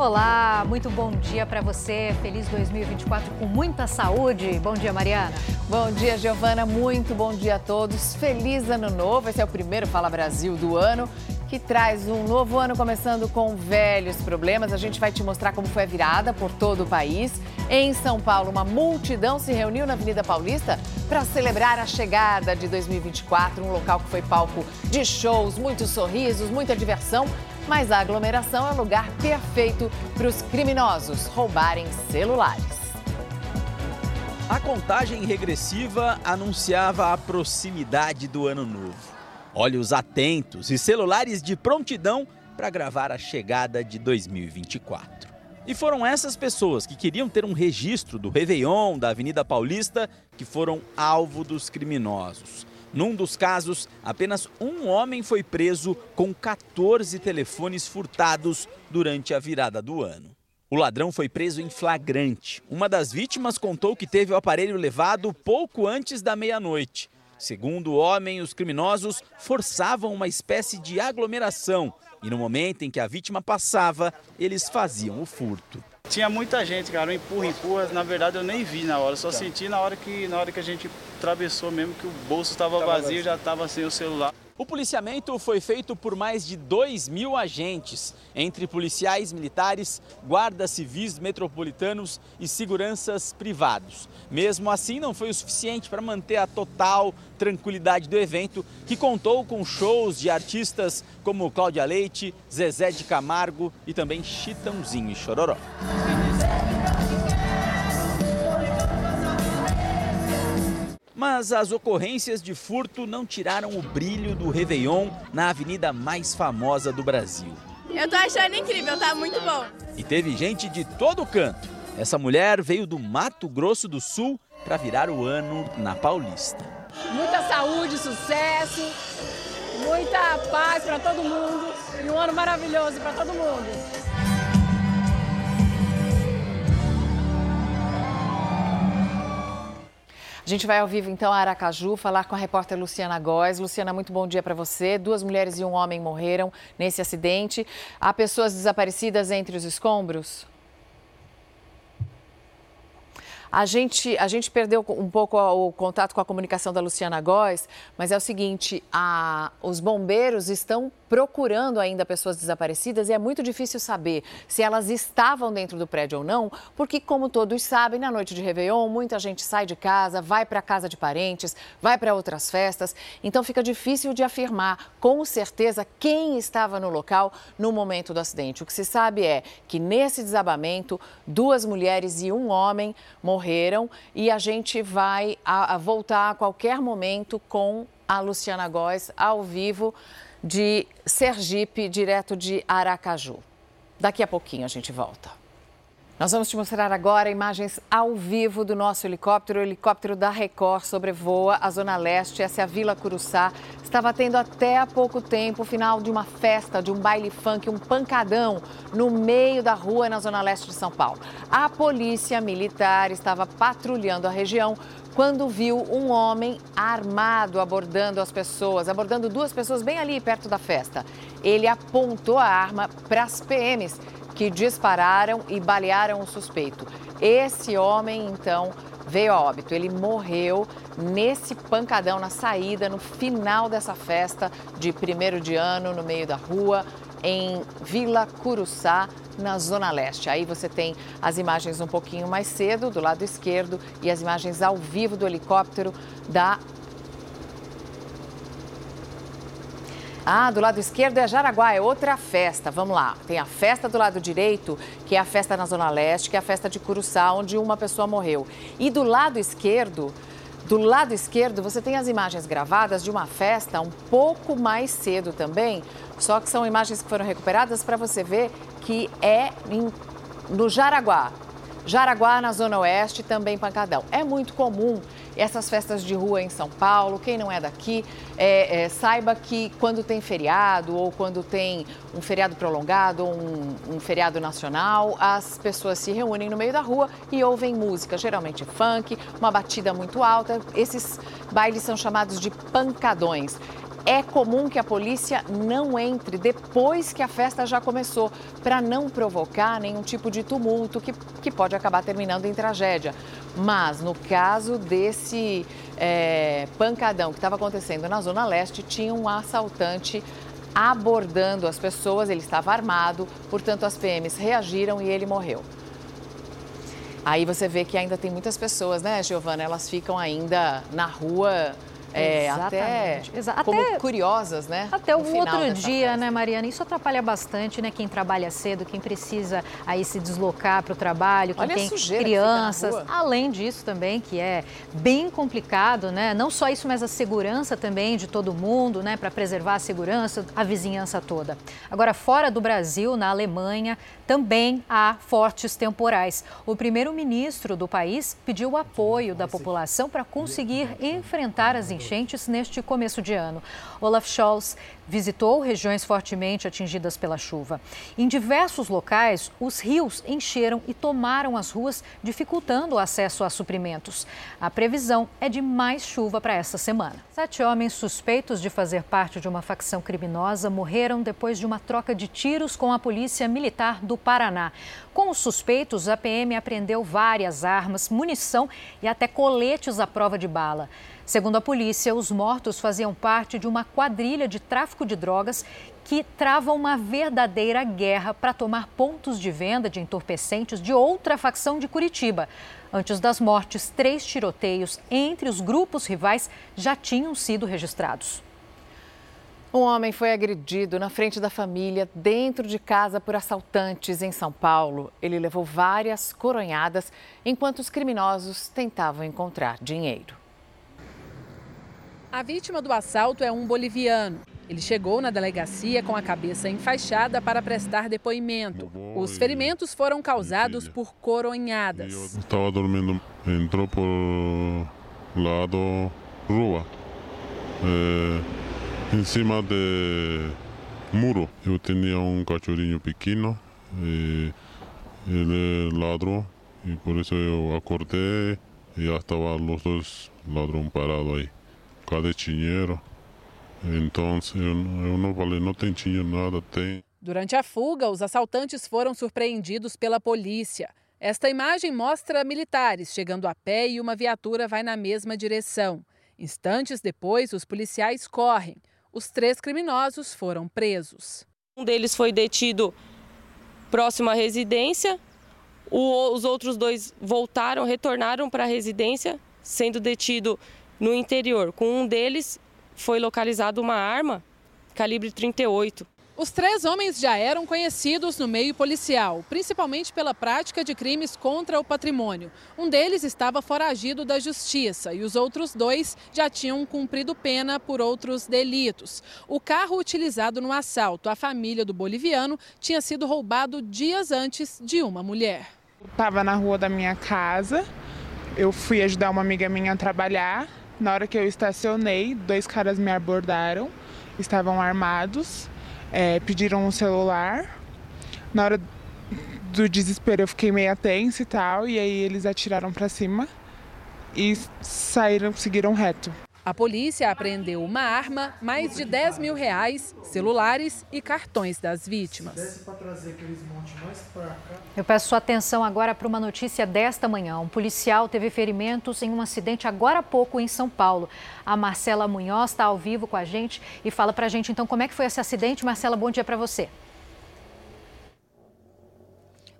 Olá, muito bom dia para você. Feliz 2024 com muita saúde. Bom dia, Mariana. Bom dia, Giovana. Muito bom dia a todos. Feliz ano novo. Esse é o primeiro Fala Brasil do ano que traz um novo ano começando com velhos problemas. A gente vai te mostrar como foi a virada por todo o país. Em São Paulo, uma multidão se reuniu na Avenida Paulista para celebrar a chegada de 2024, um local que foi palco de shows, muitos sorrisos, muita diversão mas a aglomeração é o lugar perfeito para os criminosos roubarem celulares. A contagem regressiva anunciava a proximidade do ano novo. Olhos atentos e celulares de prontidão para gravar a chegada de 2024. E foram essas pessoas que queriam ter um registro do Réveillon da Avenida Paulista que foram alvo dos criminosos. Num dos casos, apenas um homem foi preso com 14 telefones furtados durante a virada do ano. O ladrão foi preso em flagrante. Uma das vítimas contou que teve o aparelho levado pouco antes da meia-noite. Segundo o homem, os criminosos forçavam uma espécie de aglomeração e no momento em que a vítima passava, eles faziam o furto. Tinha muita gente, cara, empurra, empurra. Na verdade eu nem vi na hora, só senti na hora que na hora que a gente atravessou mesmo que o bolso estava vazio, já estava sem o celular. O policiamento foi feito por mais de 2 mil agentes, entre policiais militares, guardas civis metropolitanos e seguranças privados. Mesmo assim, não foi o suficiente para manter a total tranquilidade do evento, que contou com shows de artistas como Cláudia Leite, Zezé de Camargo e também Chitãozinho e Chororó. Mas as ocorrências de furto não tiraram o brilho do Réveillon na avenida mais famosa do Brasil. Eu tô achando incrível, tá muito bom. E teve gente de todo canto. Essa mulher veio do Mato Grosso do Sul para virar o ano na Paulista. Muita saúde, sucesso, muita paz para todo mundo e um ano maravilhoso para todo mundo. A gente vai ao vivo então a Aracaju falar com a repórter Luciana Góes. Luciana, muito bom dia para você. Duas mulheres e um homem morreram nesse acidente. Há pessoas desaparecidas entre os escombros? A gente, a gente perdeu um pouco o contato com a comunicação da Luciana Góes, mas é o seguinte: a, os bombeiros estão procurando ainda pessoas desaparecidas e é muito difícil saber se elas estavam dentro do prédio ou não, porque, como todos sabem, na noite de Réveillon, muita gente sai de casa, vai para casa de parentes, vai para outras festas, então fica difícil de afirmar com certeza quem estava no local no momento do acidente. O que se sabe é que nesse desabamento, duas mulheres e um homem morreram e a gente vai a, a voltar a qualquer momento com a Luciana Góes ao vivo de Sergipe, direto de Aracaju. Daqui a pouquinho a gente volta. Nós vamos te mostrar agora imagens ao vivo do nosso helicóptero. O helicóptero da Record sobrevoa a Zona Leste. Essa é a Vila Curuçá. Estava tendo até há pouco tempo o final de uma festa, de um baile funk, um pancadão no meio da rua na Zona Leste de São Paulo. A polícia militar estava patrulhando a região quando viu um homem armado abordando as pessoas, abordando duas pessoas bem ali perto da festa. Ele apontou a arma para as PMs que dispararam e balearam o suspeito. Esse homem, então, veio a óbito. Ele morreu nesse pancadão na saída, no final dessa festa de primeiro de ano, no meio da rua, em Vila Curuçá, na Zona Leste. Aí você tem as imagens um pouquinho mais cedo, do lado esquerdo, e as imagens ao vivo do helicóptero da Ah, do lado esquerdo é Jaraguá, é outra festa. Vamos lá. Tem a festa do lado direito, que é a festa na Zona Leste, que é a festa de Curuçá, onde uma pessoa morreu. E do lado esquerdo, do lado esquerdo, você tem as imagens gravadas de uma festa um pouco mais cedo também, só que são imagens que foram recuperadas para você ver que é em, no Jaraguá. Jaraguá, na Zona Oeste, também pancadão. É muito comum essas festas de rua em São Paulo. Quem não é daqui, é, é, saiba que quando tem feriado ou quando tem um feriado prolongado ou um, um feriado nacional, as pessoas se reúnem no meio da rua e ouvem música, geralmente funk, uma batida muito alta. Esses bailes são chamados de pancadões. É comum que a polícia não entre depois que a festa já começou, para não provocar nenhum tipo de tumulto que, que pode acabar terminando em tragédia. Mas no caso desse é, pancadão que estava acontecendo na Zona Leste, tinha um assaltante abordando as pessoas, ele estava armado, portanto as PMs reagiram e ele morreu. Aí você vê que ainda tem muitas pessoas, né, Giovana? Elas ficam ainda na rua é, até Exa como até, curiosas, né? Até o outro dia, festa. né, Mariana? Isso atrapalha bastante, né? Quem trabalha cedo, quem precisa aí se deslocar para o trabalho, quem Olha tem crianças. Além disso também, que é bem complicado, né? Não só isso, mas a segurança também de todo mundo, né? Para preservar a segurança, a vizinhança toda. Agora, fora do Brasil, na Alemanha, também há fortes temporais. O primeiro-ministro do país pediu o apoio da população para conseguir enfrentar as enchentes neste começo de ano. Olaf Scholz visitou regiões fortemente atingidas pela chuva. Em diversos locais, os rios encheram e tomaram as ruas, dificultando o acesso a suprimentos. A previsão é de mais chuva para esta semana. Sete homens suspeitos de fazer parte de uma facção criminosa morreram depois de uma troca de tiros com a Polícia Militar do Paraná. Com os suspeitos, a PM apreendeu várias armas, munição e até coletes à prova de bala. Segundo a polícia, os mortos faziam parte de uma quadrilha de tráfico de drogas que trava uma verdadeira guerra para tomar pontos de venda de entorpecentes de outra facção de Curitiba. Antes das mortes, três tiroteios entre os grupos rivais já tinham sido registrados. Um homem foi agredido na frente da família, dentro de casa, por assaltantes em São Paulo. Ele levou várias coronhadas enquanto os criminosos tentavam encontrar dinheiro. A vítima do assalto é um boliviano. Ele chegou na delegacia com a cabeça enfaixada para prestar depoimento. Os ferimentos foram causados por coronhadas. Eu estava dormindo, entrou por lado rua, é, em cima de muro. Eu tinha um cachorrinho pequeno e ele ladrou e por isso eu acordei e já estavam os dois ladrões parados aí cadê dinheiro? Então eu, eu não falei, não tem dinheiro, nada, tem. Durante a fuga, os assaltantes foram surpreendidos pela polícia. Esta imagem mostra militares chegando a pé e uma viatura vai na mesma direção. Instantes depois, os policiais correm. Os três criminosos foram presos. Um deles foi detido próximo à residência. O, os outros dois voltaram, retornaram para a residência, sendo detido no interior. Com um deles foi localizada uma arma calibre 38. Os três homens já eram conhecidos no meio policial, principalmente pela prática de crimes contra o patrimônio. Um deles estava foragido da justiça e os outros dois já tinham cumprido pena por outros delitos. O carro utilizado no assalto à família do boliviano tinha sido roubado dias antes de uma mulher. Estava na rua da minha casa, eu fui ajudar uma amiga minha a trabalhar na hora que eu estacionei, dois caras me abordaram, estavam armados, é, pediram um celular. Na hora do desespero eu fiquei meio tensa e tal, e aí eles atiraram para cima e saíram, seguiram reto. A polícia apreendeu uma arma, mais de 10 mil reais, celulares e cartões das vítimas. Eu peço sua atenção agora para uma notícia desta manhã. Um policial teve ferimentos em um acidente agora há pouco em São Paulo. A Marcela Munhoz está ao vivo com a gente e fala para a gente então como é que foi esse acidente. Marcela, bom dia para você.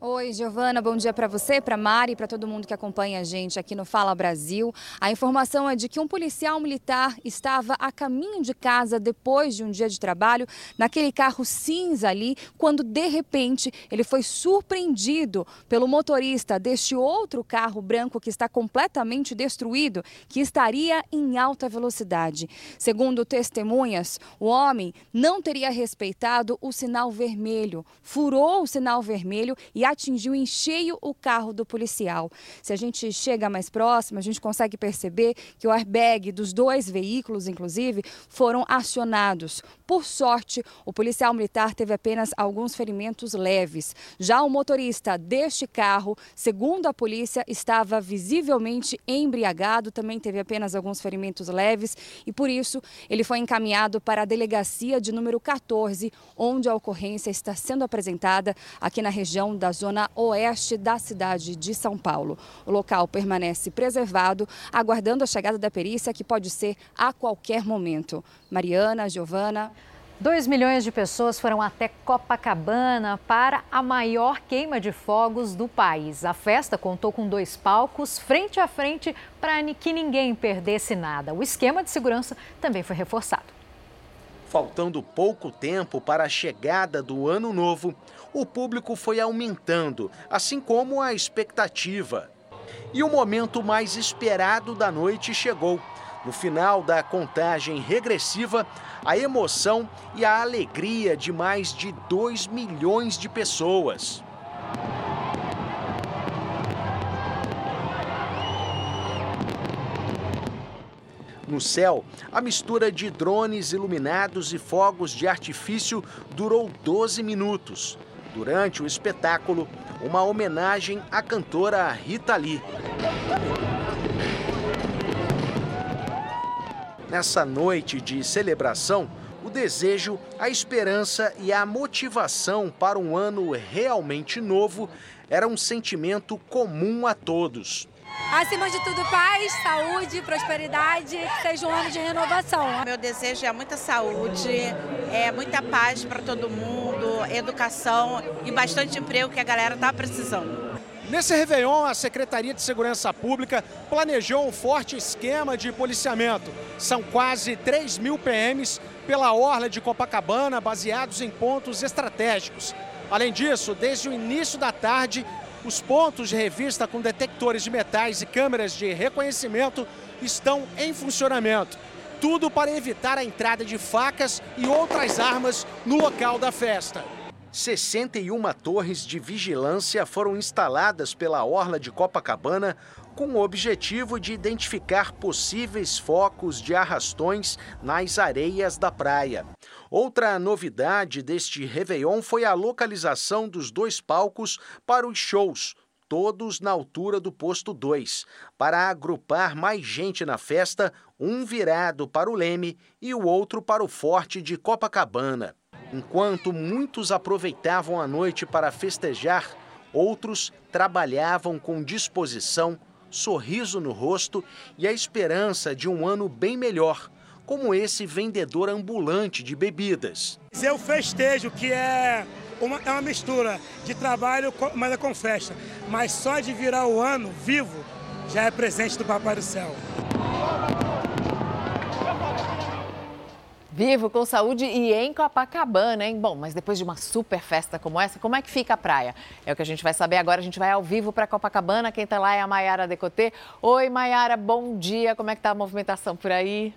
Oi, Giovana, bom dia para você, para Mari para todo mundo que acompanha a gente aqui no Fala Brasil. A informação é de que um policial militar estava a caminho de casa depois de um dia de trabalho, naquele carro cinza ali, quando de repente ele foi surpreendido pelo motorista deste outro carro branco que está completamente destruído, que estaria em alta velocidade. Segundo testemunhas, o homem não teria respeitado o sinal vermelho, furou o sinal vermelho e atingiu em cheio o carro do policial. Se a gente chega mais próximo, a gente consegue perceber que o airbag dos dois veículos, inclusive, foram acionados. Por sorte, o policial militar teve apenas alguns ferimentos leves. Já o motorista deste carro, segundo a polícia, estava visivelmente embriagado, também teve apenas alguns ferimentos leves e por isso ele foi encaminhado para a delegacia de número 14, onde a ocorrência está sendo apresentada aqui na região da zona oeste da cidade de São Paulo. O local permanece preservado, aguardando a chegada da perícia, que pode ser a qualquer momento. Mariana, Giovana. 2 milhões de pessoas foram até Copacabana para a maior queima de fogos do país. A festa contou com dois palcos frente a frente para que ninguém perdesse nada. O esquema de segurança também foi reforçado. Faltando pouco tempo para a chegada do ano novo, o público foi aumentando, assim como a expectativa. E o momento mais esperado da noite chegou. No final da contagem regressiva, a emoção e a alegria de mais de 2 milhões de pessoas. No céu, a mistura de drones iluminados e fogos de artifício durou 12 minutos. Durante o espetáculo, uma homenagem à cantora Rita Lee. Nessa noite de celebração, o desejo, a esperança e a motivação para um ano realmente novo era um sentimento comum a todos. Acima de tudo, paz, saúde, prosperidade, que seja um ano de renovação. Meu desejo é muita saúde, é muita paz para todo mundo, educação e bastante emprego que a galera está precisando. Nesse Réveillon, a Secretaria de Segurança Pública planejou um forte esquema de policiamento. São quase 3 mil PMs pela orla de Copacabana, baseados em pontos estratégicos. Além disso, desde o início da tarde, os pontos de revista com detectores de metais e câmeras de reconhecimento estão em funcionamento. Tudo para evitar a entrada de facas e outras armas no local da festa. 61 torres de vigilância foram instaladas pela Orla de Copacabana com o objetivo de identificar possíveis focos de arrastões nas areias da praia. Outra novidade deste Réveillon foi a localização dos dois palcos para os shows, todos na altura do posto 2, para agrupar mais gente na festa, um virado para o Leme e o outro para o Forte de Copacabana. Enquanto muitos aproveitavam a noite para festejar, outros trabalhavam com disposição, sorriso no rosto e a esperança de um ano bem melhor, como esse vendedor ambulante de bebidas. Eu festejo que é uma, é uma mistura de trabalho, mas é com festa. Mas só de virar o ano vivo já é presente do Papai do Céu. Vivo, com saúde e em Copacabana, hein? Bom, mas depois de uma super festa como essa, como é que fica a praia? É o que a gente vai saber agora. A gente vai ao vivo para Copacabana. Quem está lá é a Maiara Decotê. Oi, Maiara, bom dia. Como é que tá a movimentação por aí?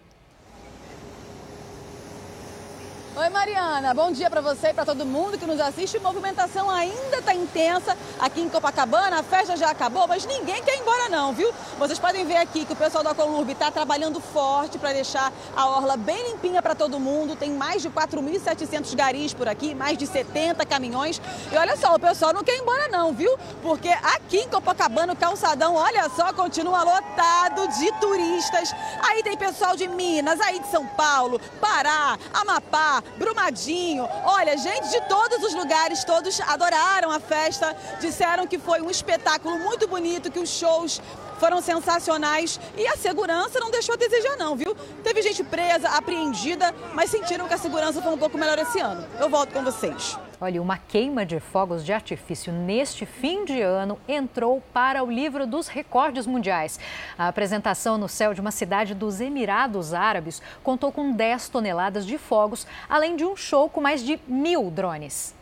Oi, Mariana. Bom dia para você e para todo mundo que nos assiste. Movimentação ainda está intensa aqui em Copacabana. A festa já acabou, mas ninguém quer ir embora não, viu? Vocês podem ver aqui que o pessoal da Colurb está trabalhando forte para deixar a orla bem limpinha para todo mundo. Tem mais de 4.700 garis por aqui, mais de 70 caminhões. E olha só, o pessoal não quer ir embora não, viu? Porque aqui em Copacabana o calçadão, olha só, continua lotado de turistas. Aí tem pessoal de Minas, aí de São Paulo, Pará, Amapá, Brumadinho. Olha, gente de todos os lugares, todos adoraram a festa, disseram que foi um espetáculo muito bonito, que os shows foram sensacionais e a segurança não deixou a desejar não, viu? Teve gente presa, apreendida, mas sentiram que a segurança foi um pouco melhor esse ano. Eu volto com vocês. Olha, uma queima de fogos de artifício neste fim de ano entrou para o livro dos recordes mundiais. A apresentação no céu de uma cidade dos Emirados Árabes contou com 10 toneladas de fogos, além de um show com mais de mil drones.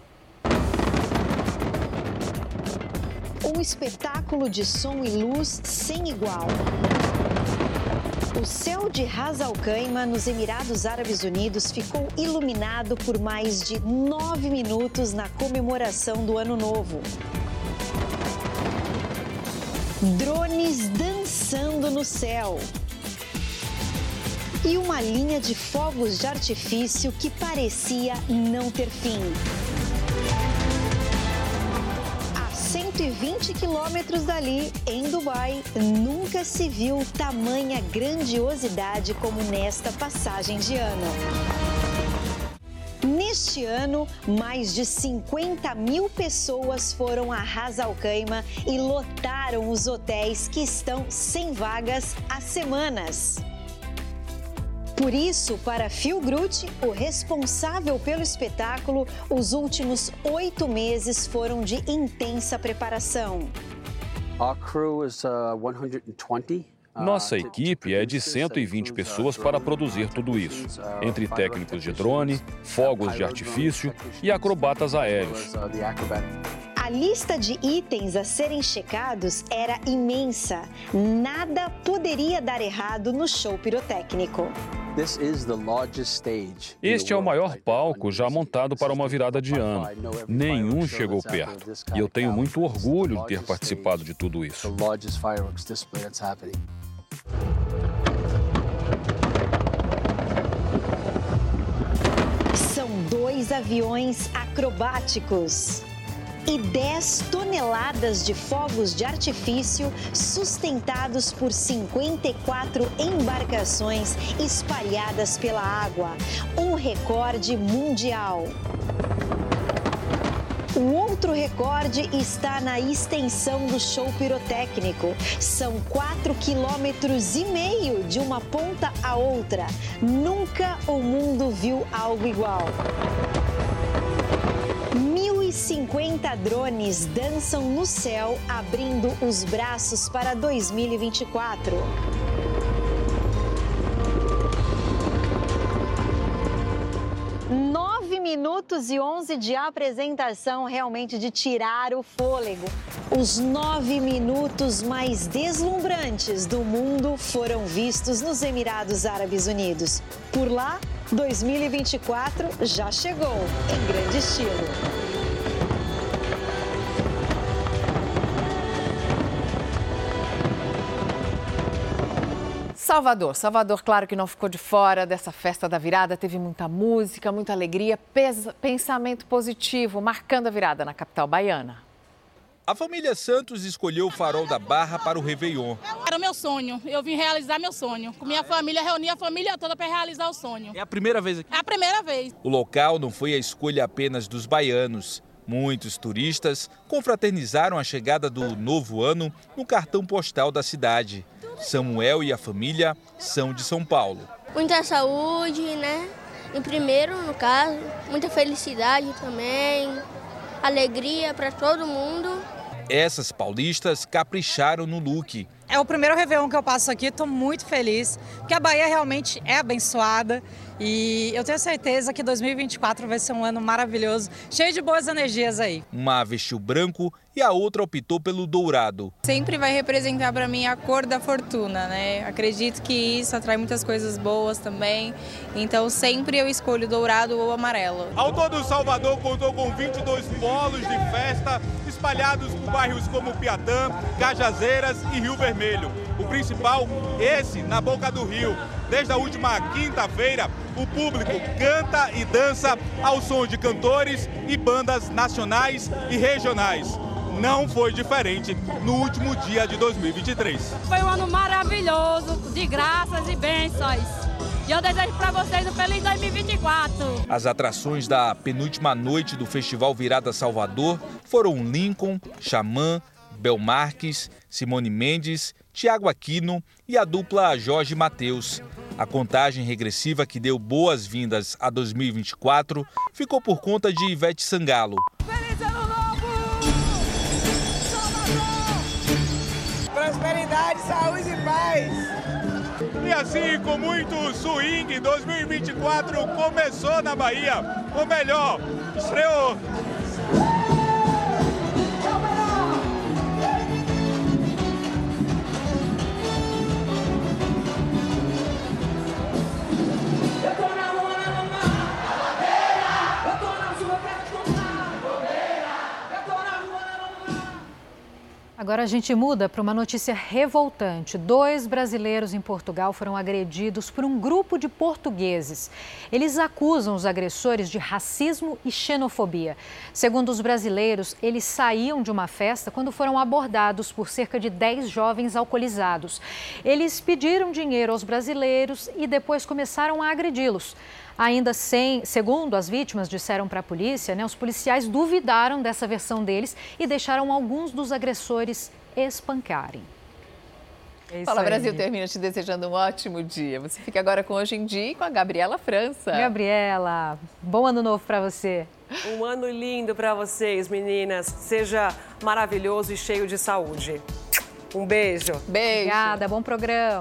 Um espetáculo de som e luz sem igual. O céu de Ras Al Khaimah, nos Emirados Árabes Unidos, ficou iluminado por mais de nove minutos na comemoração do Ano Novo. Drones dançando no céu. E uma linha de fogos de artifício que parecia não ter fim. 120 quilômetros dali, em Dubai, nunca se viu tamanha grandiosidade como nesta passagem de ano. Neste ano, mais de 50 mil pessoas foram a Ras Al Khaimah e lotaram os hotéis que estão sem vagas há semanas. Por isso, para Phil Groot, o responsável pelo espetáculo, os últimos oito meses foram de intensa preparação. Our crew is uh, 120 nossa equipe é de 120 pessoas para produzir tudo isso, entre técnicos de drone, fogos de artifício e acrobatas aéreos. A lista de itens a serem checados era imensa. Nada poderia dar errado no show pirotécnico. Este é o maior palco já montado para uma virada de ano. Nenhum chegou perto. E eu tenho muito orgulho de ter participado de tudo isso. São dois aviões acrobáticos e 10 toneladas de fogos de artifício sustentados por 54 embarcações espalhadas pela água. Um recorde mundial. O outro recorde está na extensão do show pirotécnico. São 4 quilômetros e meio de uma ponta a outra. Nunca o mundo viu algo igual. 1.050 drones dançam no céu, abrindo os braços para 2024. minutos e 11 de apresentação, realmente de tirar o fôlego. Os nove minutos mais deslumbrantes do mundo foram vistos nos Emirados Árabes Unidos. Por lá, 2024 já chegou, em grande estilo. Salvador. Salvador, claro que não ficou de fora dessa festa da virada. Teve muita música, muita alegria, pensamento positivo, marcando a virada na capital baiana. A família Santos escolheu o farol da Barra para o Réveillon. Era o meu sonho. Eu vim realizar meu sonho. Com minha família, reuni a família toda para realizar o sonho. É a primeira vez aqui? É a primeira vez. O local não foi a escolha apenas dos baianos. Muitos turistas confraternizaram a chegada do novo ano no cartão postal da cidade. Samuel e a família são de São Paulo. Muita saúde, né? Em primeiro, no caso, muita felicidade também, alegria para todo mundo. Essas paulistas capricharam no look. É o primeiro Réveillon que eu passo aqui, estou muito feliz, porque a Bahia realmente é abençoada e eu tenho certeza que 2024 vai ser um ano maravilhoso, cheio de boas energias aí. Uma vestiu branco e a outra optou pelo dourado. Sempre vai representar para mim a cor da fortuna, né? Acredito que isso atrai muitas coisas boas também. Então sempre eu escolho dourado ou amarelo. Ao todo, Salvador contou com 22 polos de festa espalhados por bairros como Piatã, Cajazeiras e Rio Vermelho. O principal, esse na boca do rio. Desde a última quinta-feira, o público canta e dança ao som de cantores e bandas nacionais e regionais. Não foi diferente no último dia de 2023. Foi um ano maravilhoso, de graças e bênçãos. E eu desejo para vocês um feliz 2024. As atrações da penúltima noite do Festival Virada Salvador foram Lincoln, Xamã, Belmarques, Simone Mendes, Tiago Aquino e a dupla Jorge Mateus. A contagem regressiva que deu boas-vindas a 2024 ficou por conta de Ivete Sangalo. Feliz ano novo! Salvador! Prosperidade, saúde e paz! E assim, com muito swing, 2024 começou na Bahia. Ou melhor, estreou. Agora a gente muda para uma notícia revoltante. Dois brasileiros em Portugal foram agredidos por um grupo de portugueses. Eles acusam os agressores de racismo e xenofobia. Segundo os brasileiros, eles saíam de uma festa quando foram abordados por cerca de 10 jovens alcoolizados. Eles pediram dinheiro aos brasileiros e depois começaram a agredi-los. Ainda sem, segundo as vítimas disseram para a polícia, né, os policiais duvidaram dessa versão deles e deixaram alguns dos agressores espancarem. É Fala aí. Brasil termina te desejando um ótimo dia. Você fica agora com Hoje em Dia e com a Gabriela França. Gabriela, bom ano novo para você. Um ano lindo para vocês, meninas. Seja maravilhoso e cheio de saúde. Um beijo. Beijo. Obrigada, bom programa.